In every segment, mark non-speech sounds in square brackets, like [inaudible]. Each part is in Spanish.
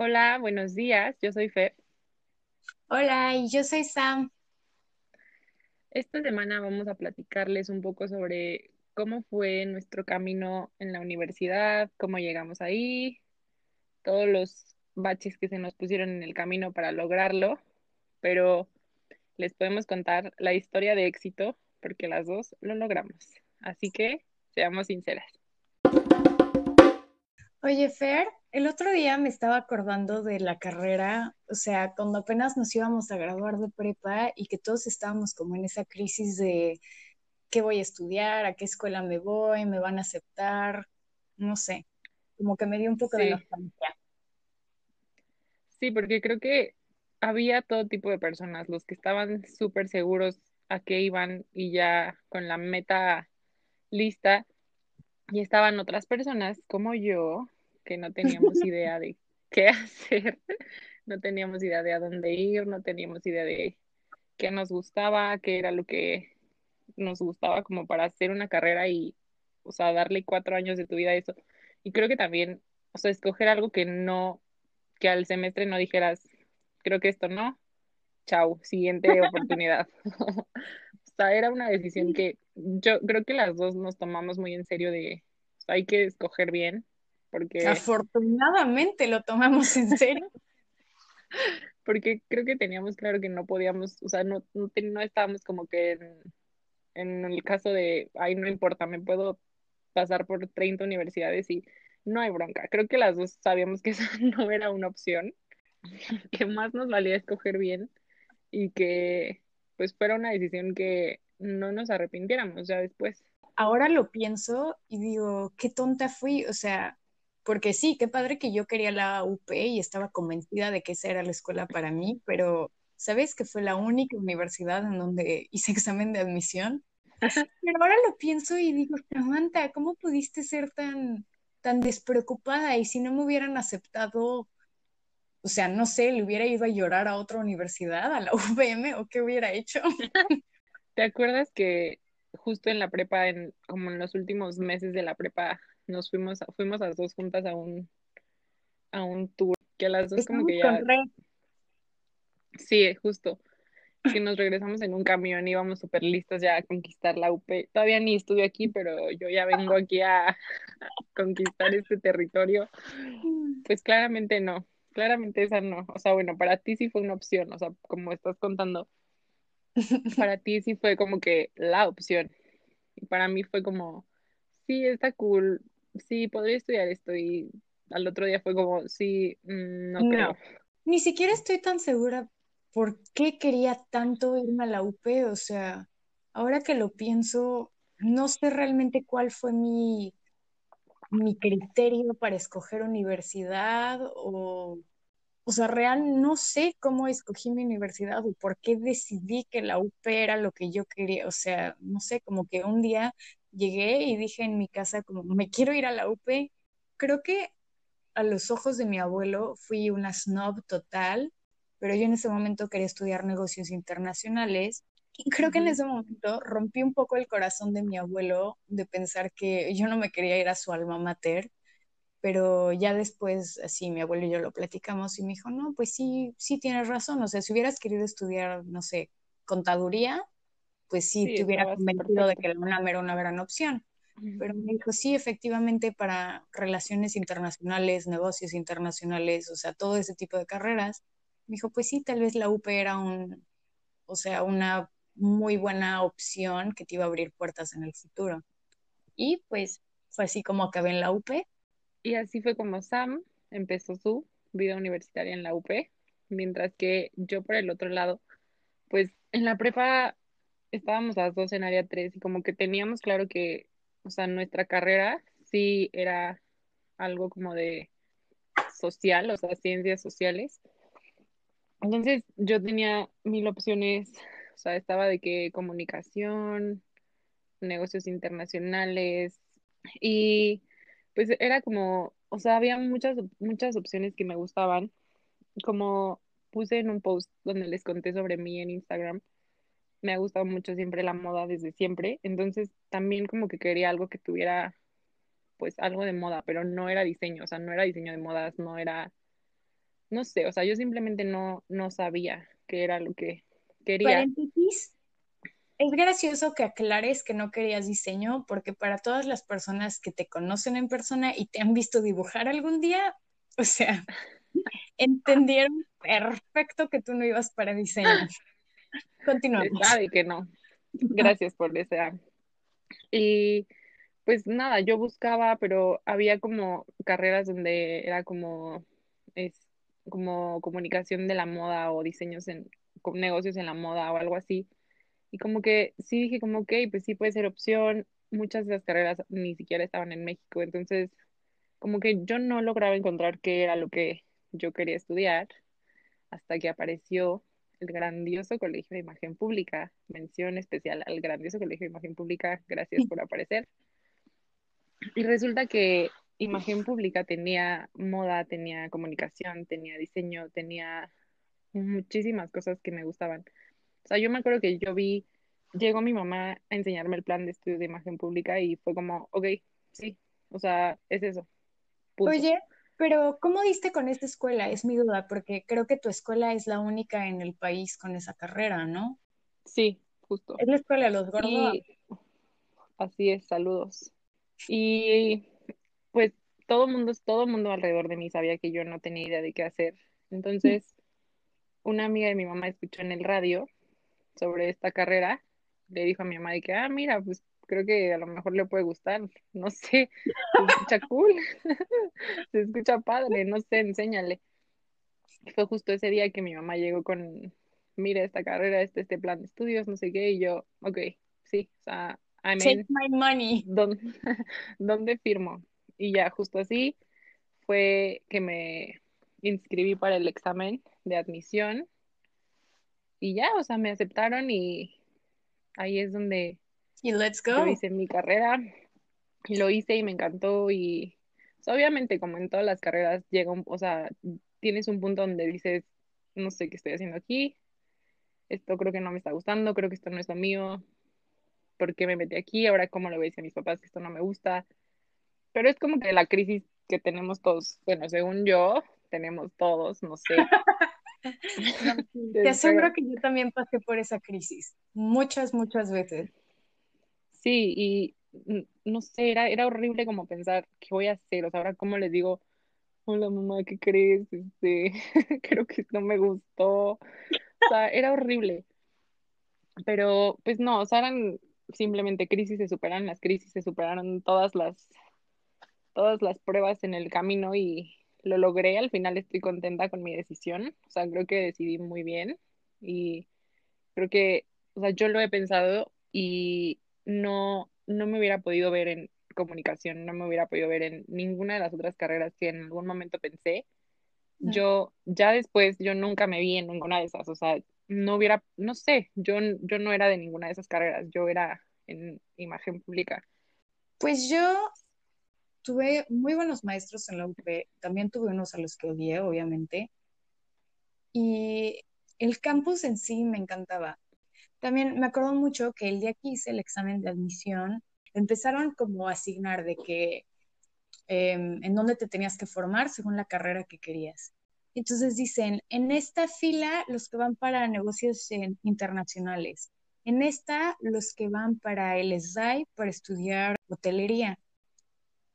Hola, buenos días. Yo soy Fer. Hola, y yo soy Sam. Esta semana vamos a platicarles un poco sobre cómo fue nuestro camino en la universidad, cómo llegamos ahí, todos los baches que se nos pusieron en el camino para lograrlo, pero les podemos contar la historia de éxito porque las dos lo logramos. Así que seamos sinceras. Oye, Fer, el otro día me estaba acordando de la carrera, o sea, cuando apenas nos íbamos a graduar de prepa y que todos estábamos como en esa crisis de qué voy a estudiar, a qué escuela me voy, me van a aceptar, no sé, como que me dio un poco de Sí, nostalgia. sí, porque creo que había todo tipo de personas, los que estaban súper seguros a qué iban y ya con la meta lista Y estaban otras personas como yo, que no teníamos idea de qué [laughs] hacer, no teníamos idea de a dónde ir, no teníamos idea de qué nos gustaba, qué era lo que nos gustaba como para hacer una carrera y, o sea, darle cuatro años de tu vida a eso. Y creo que también, o sea, escoger algo que no, que al semestre no dijeras, creo que esto no, chau, siguiente [laughs] oportunidad. [laughs] Sea, era una decisión que yo creo que las dos nos tomamos muy en serio de, o sea, hay que escoger bien, porque, Afortunadamente lo tomamos en serio. [laughs] porque creo que teníamos claro que no podíamos, o sea, no, no, no estábamos como que en, en el caso de, ay, no importa, me puedo pasar por 30 universidades y no hay bronca. Creo que las dos sabíamos que [laughs] eso no era una opción, que más nos valía escoger bien y que pues fuera una decisión que no nos arrepintiéramos ya después. Ahora lo pienso y digo, qué tonta fui, o sea, porque sí, qué padre que yo quería la UP y estaba convencida de que esa era la escuela para mí, pero ¿sabes que fue la única universidad en donde hice examen de admisión? Pero ahora lo pienso y digo, Samantha, ¿cómo pudiste ser tan, tan despreocupada? Y si no me hubieran aceptado, o sea, no sé, le hubiera ido a llorar a otra universidad, a la [laughs] UVM, o qué hubiera hecho. [laughs] ¿Te acuerdas que justo en la prepa, en, como en los últimos meses de la prepa, nos fuimos, a- fuimos las dos juntas a un, a un tour, que a las dos como que ya, sí, justo, que nos regresamos en un camión, íbamos súper listas ya a conquistar la UP. Todavía ni estuve aquí, pero yo ya vengo aquí a conquistar este territorio. [laughs] Pues claramente no, claramente esa no. O sea, bueno, para ti sí fue una opción, o sea, como estás contando, [laughs] para ti sí fue como que la opción. Y para mí fue como, sí, está cool, sí, podría estudiar esto. Y al otro día fue como, sí, mm, no creo. No, ni siquiera estoy tan segura por qué quería tanto irme a la UP. O sea, ahora que lo pienso, no sé realmente cuál fue mi, mi criterio para escoger universidad o, o sea, real no sé cómo escogí mi universidad o por qué decidí que la UP era lo que yo quería. O sea, no sé, como que un día llegué y dije en mi casa como, me quiero ir a la UP. Creo que a los ojos de mi abuelo fui una snob total, pero yo en ese momento quería estudiar negocios internacionales. Y creo que en ese momento rompí un poco el corazón de mi abuelo de pensar que yo no me quería ir a su alma mater, pero ya después, así, mi abuelo y yo lo platicamos y me dijo, no, pues sí, sí tienes razón, o sea, si hubieras querido estudiar, no sé, contaduría, pues sí, Sí, te hubiera convencido de que la UNAM era una gran opción. Pero me dijo, sí, efectivamente, para relaciones internacionales, negocios internacionales, o sea, todo ese tipo de carreras. Me dijo, pues sí, tal vez la UP era un, o sea, una muy buena opción que te iba a abrir puertas en el futuro. Y pues fue así como acabé en la UP. Y así fue como Sam empezó su vida universitaria en la UP, mientras que yo por el otro lado, pues en la prepa estábamos las dos en área 3 y como que teníamos claro que, o sea, nuestra carrera sí era algo como de social, o sea, ciencias sociales. Entonces yo tenía mil opciones, o sea, estaba de que comunicación, negocios internacionales y pues era como, o sea, había muchas, muchas opciones que me gustaban, como puse en un post donde les conté sobre mí en Instagram me ha gustado mucho siempre la moda desde siempre, entonces también como que quería algo que tuviera pues algo de moda, pero no era diseño, o sea, no era diseño de modas, no era, no sé, o sea, yo simplemente no, no sabía qué era lo que quería. Paréntesis, es gracioso que aclares que no querías diseño, porque para todas las personas que te conocen en persona y te han visto dibujar algún día, [laughs] o sea, [laughs] entendieron perfecto que tú no ibas para diseño. [laughs] Continuamos. Sabe que no. Gracias por esa. Y pues nada, yo buscaba, pero había como carreras donde era como, es, como comunicación de la moda o diseños en con negocios en la moda o algo así. Y como que sí dije como, ok, pues sí puede ser opción. Muchas de las carreras ni siquiera estaban en México, entonces como que yo no lograba encontrar qué era lo que yo quería estudiar hasta que apareció el grandioso Colegio de Imagen Pública. Mención especial al grandioso Colegio de Imagen Pública, gracias por aparecer. Y resulta que Imagen Pública tenía moda, tenía comunicación, tenía diseño, tenía muchísimas cosas que me gustaban. O sea, yo me acuerdo que yo vi, llegó mi mamá a enseñarme el plan de estudio de imagen pública y fue como, ok, sí, o sea, es eso. Oye, pero ¿cómo diste con esta escuela? Es mi duda, porque creo que tu escuela es la única en el país con esa carrera, ¿no? Sí, justo. Es la escuela de los gordos. Así es, saludos. Y pues todo mundo, todo mundo alrededor de mí sabía que yo no tenía idea de qué hacer. Entonces, una amiga de mi mamá escuchó en el radio sobre esta carrera, le dijo a mi mamá de que, ah, mira, pues creo que a lo mejor le puede gustar, [laughs] no sé, se escucha cool, [laughs] se escucha padre, no sé, enséñale. Fue justo ese día que mi mamá llegó con, mira esta carrera, este, este plan de estudios, no sé qué, y yo, ok, sí, o sea, I Take my money. ¿dónde, [laughs] ¿Dónde firmo? Y ya, justo así fue que me inscribí para el examen de admisión y ya, o sea, me aceptaron y ahí es donde y let's go. hice mi carrera y lo hice y me encantó y obviamente como en todas las carreras llega un, o sea, tienes un punto donde dices, no sé qué estoy haciendo aquí, esto creo que no me está gustando, creo que esto no es lo mío, ¿por qué me metí aquí? Ahora cómo le voy a decir a mis papás que esto no me gusta. Pero es como que la crisis que tenemos todos, bueno, según yo, tenemos todos, no sé. [laughs] [laughs] Te aseguro que yo también pasé por esa crisis, muchas, muchas veces. Sí, y no sé, era, era horrible como pensar, ¿qué voy a hacer? O sea, ahora cómo les digo, hola mamá, ¿qué crees? Este, [laughs] creo que no me gustó. O sea, era horrible. Pero, pues no, o sea, eran simplemente crisis, se superan las crisis, se superaron todas las, todas las pruebas en el camino y lo logré, al final estoy contenta con mi decisión, o sea, creo que decidí muy bien y creo que, o sea, yo lo he pensado y no, no me hubiera podido ver en comunicación, no me hubiera podido ver en ninguna de las otras carreras que en algún momento pensé. Yo, ya después, yo nunca me vi en ninguna de esas, o sea, no hubiera, no sé, yo, yo no era de ninguna de esas carreras, yo era en imagen pública. Pues yo tuve muy buenos maestros en la UP, también tuve unos a los que odié, obviamente, y el campus en sí me encantaba. También me acuerdo mucho que el día que hice el examen de admisión, empezaron como a asignar de que em, en dónde te tenías que formar según la carrera que querías. Entonces dicen, en esta fila los que van para negocios internacionales, en esta los que van para el SDAI para estudiar hotelería,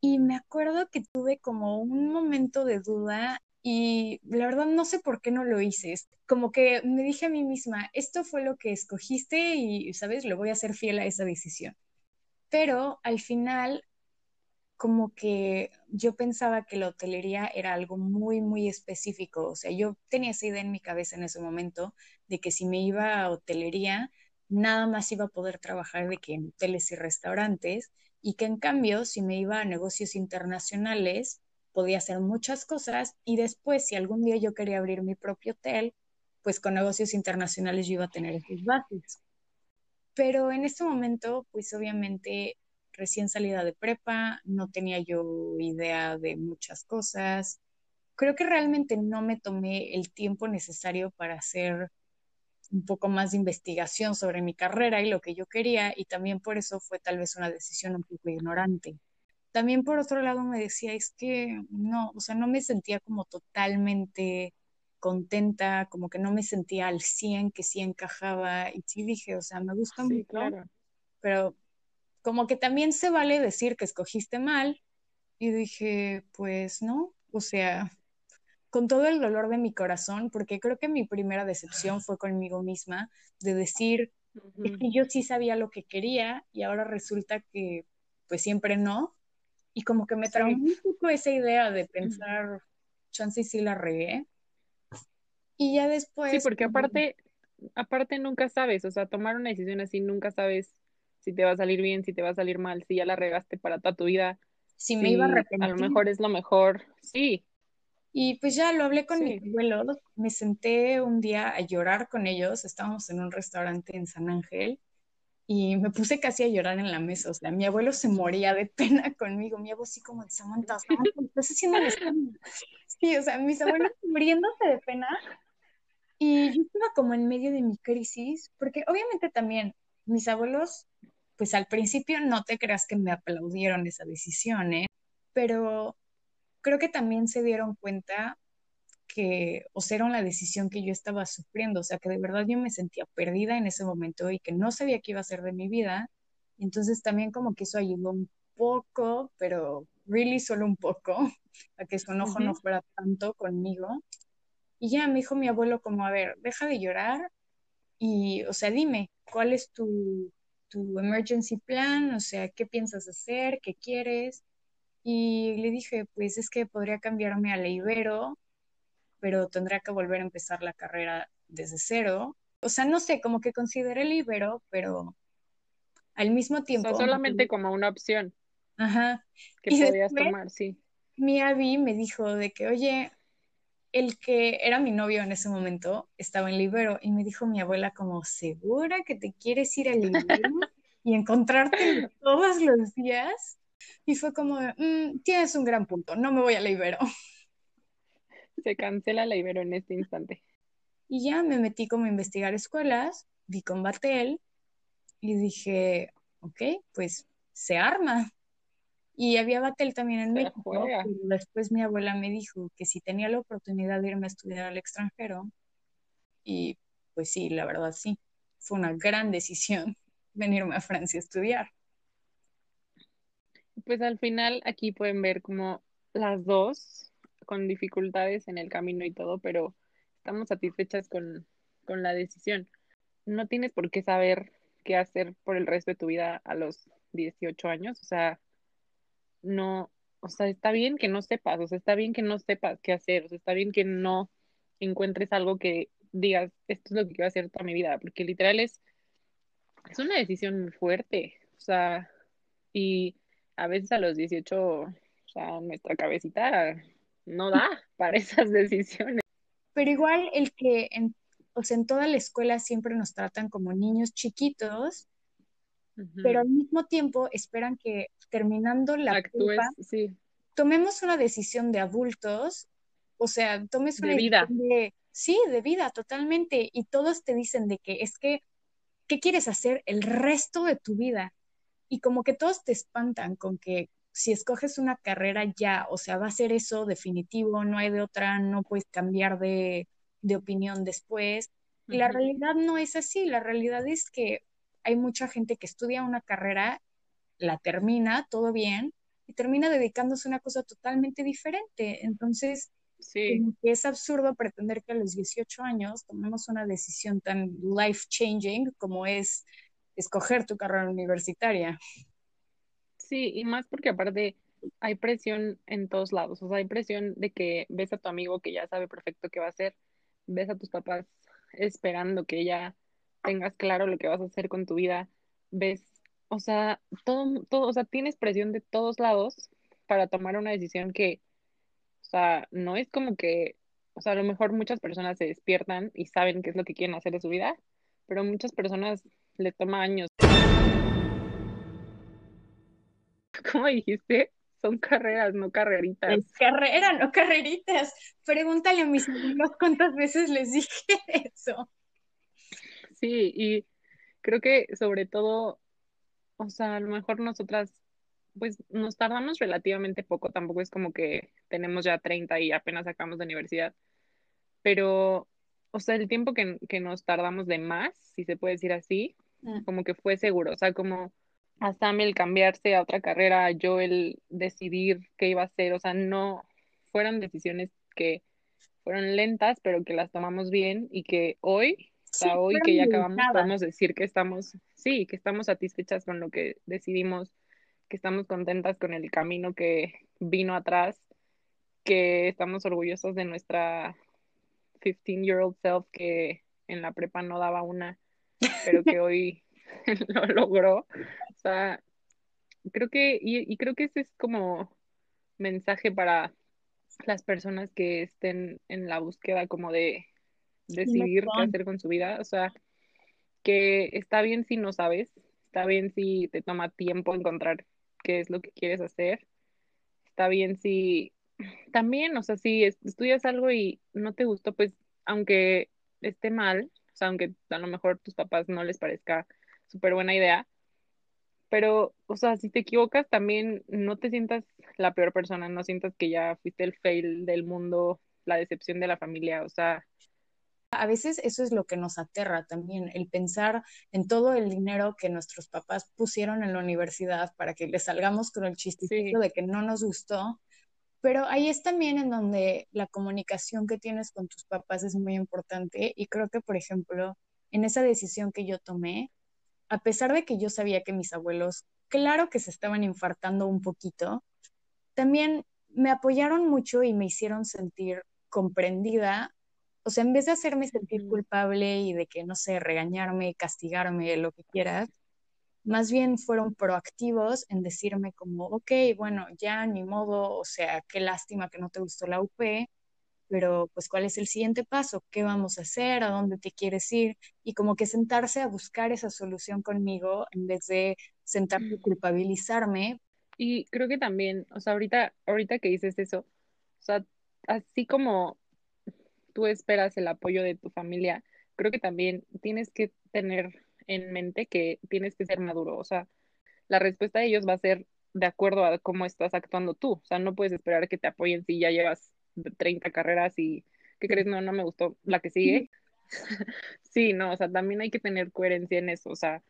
y me acuerdo que tuve como un momento de duda y la verdad no sé por qué no lo hice. Como que me dije a mí misma, esto fue lo que escogiste y, ¿sabes? Le voy a ser fiel a esa decisión. Pero al final, como que yo pensaba que la hotelería era algo muy, muy específico. O sea, yo tenía esa idea en mi cabeza en ese momento de que si me iba a hotelería, nada más iba a poder trabajar de que en hoteles y restaurantes y que en cambio, si me iba a negocios internacionales, podía hacer muchas cosas y después, si algún día yo quería abrir mi propio hotel, pues con negocios internacionales yo iba a tener esos bases. Pero en este momento, pues obviamente recién salida de prepa, no tenía yo idea de muchas cosas. Creo que realmente no me tomé el tiempo necesario para hacer un poco más de investigación sobre mi carrera y lo que yo quería y también por eso fue tal vez una decisión un poco ignorante. También por otro lado me decía, es que no, o sea, no me sentía como totalmente contenta, como que no me sentía al 100, que sí encajaba. Y sí dije, o sea, me gusta Sí, mucho, claro. pero como que también se vale decir que escogiste mal. Y dije, pues no, o sea, con todo el dolor de mi corazón, porque creo que mi primera decepción fue conmigo misma, de decir, es que yo sí sabía lo que quería y ahora resulta que pues siempre no. Y como que me traumó Sí, un poco esa idea de pensar, chance y sí la regué. Y ya sí, después, porque aparte, aparte nunca sabes, o sea, tomar una decisión así nunca sabes si te va a salir bien, si te va a salir mal, si ya la regaste para toda tu vida, si me iba a si a lo arrepentir. mejor es lo mejor. Sí, Y pues ya lo hablé con mis sí. abuelos, me senté un día a llorar con ellos, estábamos en un restaurante en San Ángel y me puse casi a llorar en la mesa, o sea, mi abuelo se moría de pena [laughs] conmigo, mi abuelo así como, Samantha, Samantha, ¿qué estás haciendo [laughs] Sí, o sea, mis abuelos muriéndose de pena y yo estaba como en medio de mi crisis, porque obviamente también mis abuelos, pues al principio no te creas que me aplaudieron esa decisión, ¿eh? Pero creo que también se dieron cuenta que, o sea, era la decisión que yo estaba sufriendo, o sea, que de verdad yo me sentía perdida en ese momento y que no sabía qué iba a hacer de mi vida. Entonces también como que eso ayudó un poco, pero really solo un poco, [laughs] a que su enojo no fuera tanto conmigo. Y ya me dijo mi abuelo como, a ver, deja de llorar y, o sea, dime, ¿cuál es tu, tu emergency plan? O sea, ¿qué piensas hacer? ¿Qué quieres? Y le dije, pues es que podría cambiarme a la Ibero pero tendría que volver a empezar la carrera desde cero. O sea, no sé, como que consideré el Ibero, pero al mismo O sea, tiempo, solamente como una opción ajá. que Y podías después tomar, sí. mi Abby me dijo de que, oye, el que era mi novio en ese momento estaba en Libero y me dijo mi abuela como, ¿segura que te quieres ir a Libero [laughs] y encontrártelo todos los días? Y fue como, "Mm, tienes un gran punto, no me voy a Libero. Se cancela la Ibero en este instante. Y ya me metí como a investigar escuelas, vi con Batel y dije, ok, pues se arma. Y había Batel también en Se México, pero después mi abuela me dijo que si tenía la oportunidad de irme a estudiar al extranjero, y pues sí, la verdad sí, fue una gran decisión [laughs] venirme a Francia a estudiar. Pues al final aquí pueden ver como las dos con dificultades en el camino y todo, pero estamos satisfechas con, con la decisión. No tienes por qué saber qué hacer por el resto de tu vida a los 18 años, o sea, no, o sea, está bien que no sepas, o sea, está bien que no sepas qué hacer, o sea, está bien que no encuentres algo que digas, esto es lo que quiero hacer toda mi vida, porque literal es, es una decisión muy fuerte, o sea, y a veces a los 18, o sea, nuestra cabecita no da [laughs] para esas decisiones. Pero igual el que en, o sea, en toda la escuela siempre nos tratan como niños chiquitos, pero al mismo tiempo esperan que terminando la Actúes, sí, tomemos una decisión de adultos, o sea, tomes una de decisión vida. de, sí, de vida totalmente, y todos te dicen de que es que, ¿qué quieres hacer el resto de tu vida? Y como que todos te espantan con que si escoges una carrera ya, o sea, va a ser eso definitivo, no hay de otra, no puedes cambiar de, de opinión después. Y la Ujú. realidad no es así, la realidad es que hay mucha gente que estudia una carrera la termina, todo bien, y termina dedicándose a una cosa totalmente diferente. Entonces, Sí, es absurdo pretender que a los 18 años tomemos una decisión tan life changing como es escoger tu carrera universitaria. sí, y más porque aparte hay presión en todos lados, o sea, hay presión de que ves a tu amigo que ya sabe perfecto qué va a hacer, ves a tus papás esperando que ya tengas claro lo que vas a hacer con tu vida, ves, o sea, todo, todo, o sea, tienes presión de todos lados para tomar una decisión que, o sea, no es como que, o sea, a lo mejor muchas personas se despiertan y saben qué es lo que quieren hacer de su vida, pero muchas personas le toma años. [laughs] ¿Cómo dijiste? Son carreras, no carreritas. Es carrera, no carreritas. Pregúntale a mis abuelos cuántas veces les dije [laughs] eso. Sí, y creo que sobre todo, o sea, a lo mejor nosotras, pues nos tardamos relativamente poco, tampoco es como que tenemos ya 30 y apenas sacamos de universidad, pero, o sea, el tiempo que, que nos tardamos de más, si se puede decir así. Como que fue seguro, o sea, como a Sam el cambiarse a otra carrera, yo el decidir qué iba a hacer, o sea, no fueron decisiones que fueron lentas, pero que las tomamos bien y que hoy, Sí, sea, hoy que ya acabamos, meditadas. podemos decir que estamos, sí, que estamos satisfechas con lo que decidimos, que estamos contentas con el camino que vino atrás, que estamos orgullosas de nuestra 15-year-old self que en la prepa no daba una, pero que hoy [laughs] lo logró. O sea, creo que, y, y creo que ese es como mensaje para las personas que estén en la búsqueda como de decidir qué hacer con su vida. O sea, que está bien si no sabes, está bien si te toma tiempo encontrar qué es lo que quieres hacer, está bien si también, o sea, si es- estudias algo y no te gustó, pues aunque esté mal, o sea, aunque a lo mejor tus papás no les parezca súper buena idea, pero, o sea, si te equivocas, también no te sientas la peor persona, no sientas que ya fuiste el fail del mundo, la decepción de la familia, o sea, A veces eso es lo que nos aterra también, el pensar en todo el dinero que nuestros papás pusieron en la universidad para que les salgamos con el chistecito sí, de que no nos gustó. Pero ahí es también en donde la comunicación que tienes con tus papás es muy importante y creo que, por ejemplo, en esa decisión que yo tomé, a pesar de que yo sabía que mis abuelos, claro que se estaban infartando un poquito, también me apoyaron mucho y me hicieron sentir comprendida. O sea, en vez de hacerme sentir culpable y de que, no sé, regañarme, castigarme, lo que quieras, más bien fueron proactivos en decirme como, ok, bueno, ya ni modo, o sea, qué lástima que no te gustó la UP, pero pues ¿cuál es el siguiente paso? ¿Qué vamos a hacer? ¿A dónde te quieres ir? Y como que sentarse a buscar esa solución conmigo en vez de sentarse a culpabilizarme. Y creo que también, o sea, ahorita, ahorita que dices eso, o sea, así como tú esperas el apoyo de tu familia, creo que también tienes que tener en mente que tienes que ser maduro. O sea, la respuesta de ellos va a ser de acuerdo a cómo estás actuando tú. O sea, no puedes esperar que te apoyen si ya llevas 30 carreras y, ¿qué crees? No, no me gustó la que sigue. [laughs] Sí, no, o sea, también hay que tener coherencia en eso. O sea,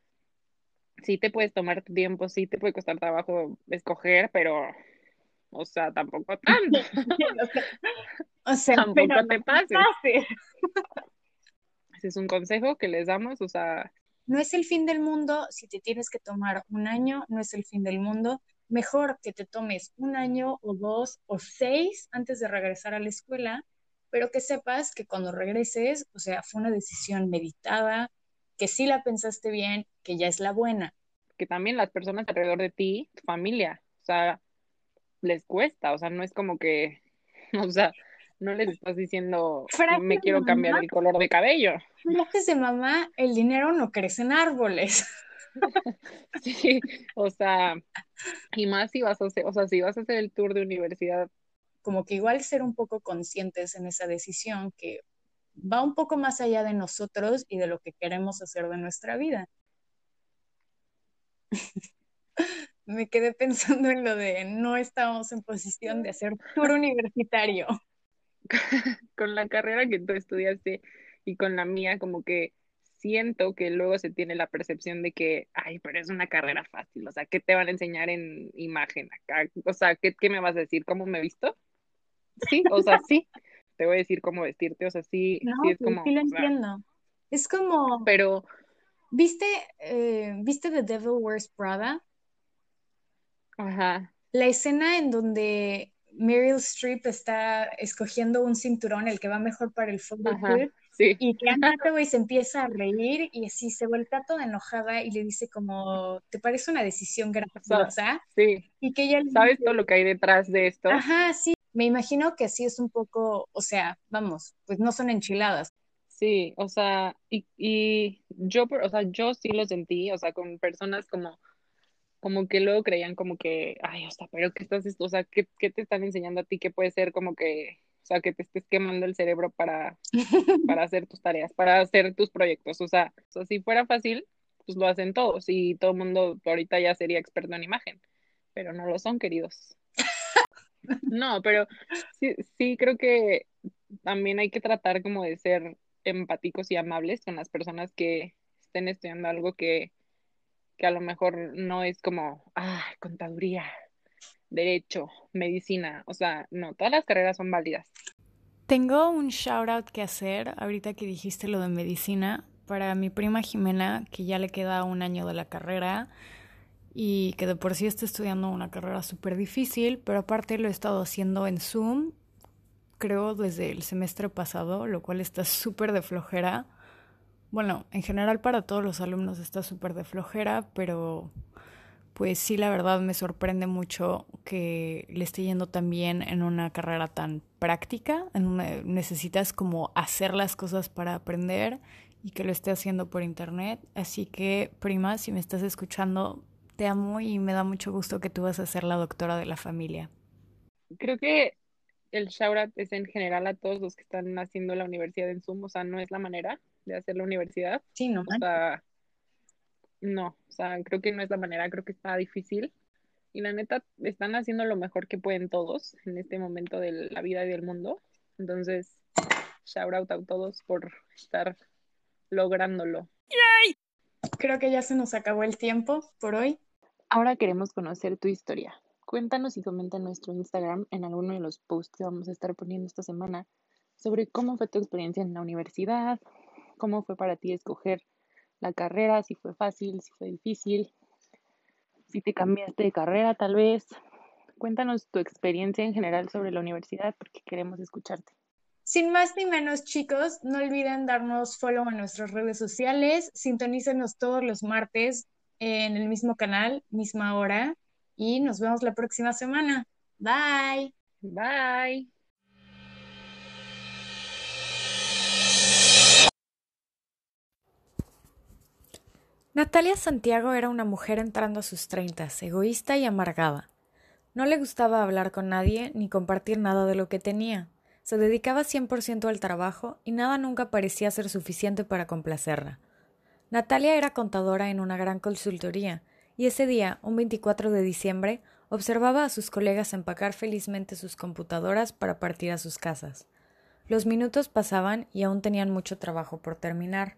sí te puedes tomar tu tiempo, sí te puede costar trabajo escoger, pero, o sea, tampoco tanto. [laughs] [laughs] O sea, Tampoco pero te no pases. pases. Ese es un consejo que les damos, o sea, No es el fin del mundo si te tienes que tomar un año, no es el fin del mundo. Mejor que te tomes un año o dos o seis antes de regresar a la escuela, pero que sepas que cuando regreses, o sea, fue una decisión meditada, que sí la pensaste bien, que ya es la buena. que también las personas alrededor de ti, tu familia, o sea, les cuesta, o sea, no es como que, [laughs] o sea, no les estás diciendo, Frases me quiero cambiar mamá, el color de cabello. frases de mamá, el dinero no crece en árboles. [laughs] Sí, o sea, y más si vas a hacer, o sea, si vas a hacer el tour de universidad, Como que igual ser un poco conscientes en esa decisión que va un poco más allá de nosotros y de lo que queremos hacer de nuestra vida. [laughs] Me quedé pensando en lo de no estábamos en posición de hacer tour universitario. [laughs] con la carrera que tú estudiaste y con la mía, como que siento que luego se tiene la percepción de que, ay, pero es una carrera fácil, o sea, ¿qué te van a enseñar en imagen acá? O sea, ¿qué, qué me vas a decir? ¿Cómo me he visto? Sí, o sea, sí, te voy a decir cómo vestirte, o sea, sí, No, sí es como, sí lo o sea, entiendo. Es como, pero, ¿viste, eh, ¿viste The Devil Wears Prada? ajá, La escena en donde Meryl Streep está escogiendo un cinturón, el que va mejor para el ajá, photoshoot, sí, y que Anne Hathaway [laughs] se empieza a reír y así se vuelve toda enojada y le dice como, ¿te parece una decisión graciosa? sí, Y que ella ¿sabes dice, todo lo que hay detrás de esto? ajá, sí, me imagino que así es un poco, o sea, vamos, pues no son enchiladas. Sí, o sea, y, y yo, por- o sea, yo sí lo sentí, o sea, con personas como como que luego creían como que, ay, o sea, pero ¿qué estás, o sea, ¿qué, qué te están enseñando a ti que puede ser como que, o sea, que te estés quemando el cerebro para, [laughs] para hacer tus tareas, para hacer tus proyectos, o sea, o sea, si fuera fácil, pues lo hacen todos y todo el mundo ahorita ya sería experto en imagen, pero no lo son, queridos. No, pero sí, sí creo que también hay que tratar como de ser empáticos y amables con las personas que estén estudiando algo que, que a lo mejor no es como, ah, contaduría, derecho, medicina, o sea, no, todas las carreras son válidas. Tengo un shout out que hacer ahorita que dijiste lo de medicina para mi prima Jimena, que ya le queda un año de la carrera y que de por sí está estudiando una carrera súper difícil, pero aparte lo he estado haciendo en Zoom, creo desde el semestre pasado, lo cual está súper de flojera. Bueno, en general para todos los alumnos está súper de flojera, pero pues sí, la verdad me sorprende mucho que le esté yendo tan bien en una carrera tan práctica, necesitas como hacer las cosas para aprender y que lo esté haciendo por internet. Así que, prima, si me estás escuchando, te amo y me da mucho gusto que tú vas a ser la doctora de la familia. Creo que el shout es en general a todos los que están haciendo la universidad en Zoom, o sea, no es la manera de hacer la universidad. Sí, no. O sea, no, o sea, creo que no es la manera, creo que está difícil. Y la neta, están haciendo lo mejor que pueden todos en este momento de la vida y del mundo. Entonces, shout out a todos por estar lográndolo. ¡Yay! Creo que ya se nos acabó el tiempo por hoy. Ahora queremos conocer tu historia. Cuéntanos y comenta en nuestro Instagram en alguno de los posts que vamos a estar poniendo esta semana sobre cómo fue tu experiencia en la universidad, cómo fue para ti escoger la carrera, si fue fácil, si fue difícil, si te cambiaste de carrera tal vez. Cuéntanos tu experiencia en general sobre la universidad porque queremos escucharte. Sin más ni menos, chicos, no olviden darnos follow en nuestras redes sociales, sintonícenos todos los martes en el mismo canal, misma hora, y nos vemos la próxima semana. Bye. Bye. Natalia Santiago era una mujer entrando a sus treintas, egoísta y amargada. No le gustaba hablar con nadie ni compartir nada de lo que tenía. Se dedicaba 100% al trabajo y nada nunca parecía ser suficiente para complacerla. Natalia era contadora en una gran consultoría y ese día, un 24 de diciembre, observaba a sus colegas empacar felizmente sus computadoras para partir a sus casas. Los minutos pasaban y aún tenían mucho trabajo por terminar.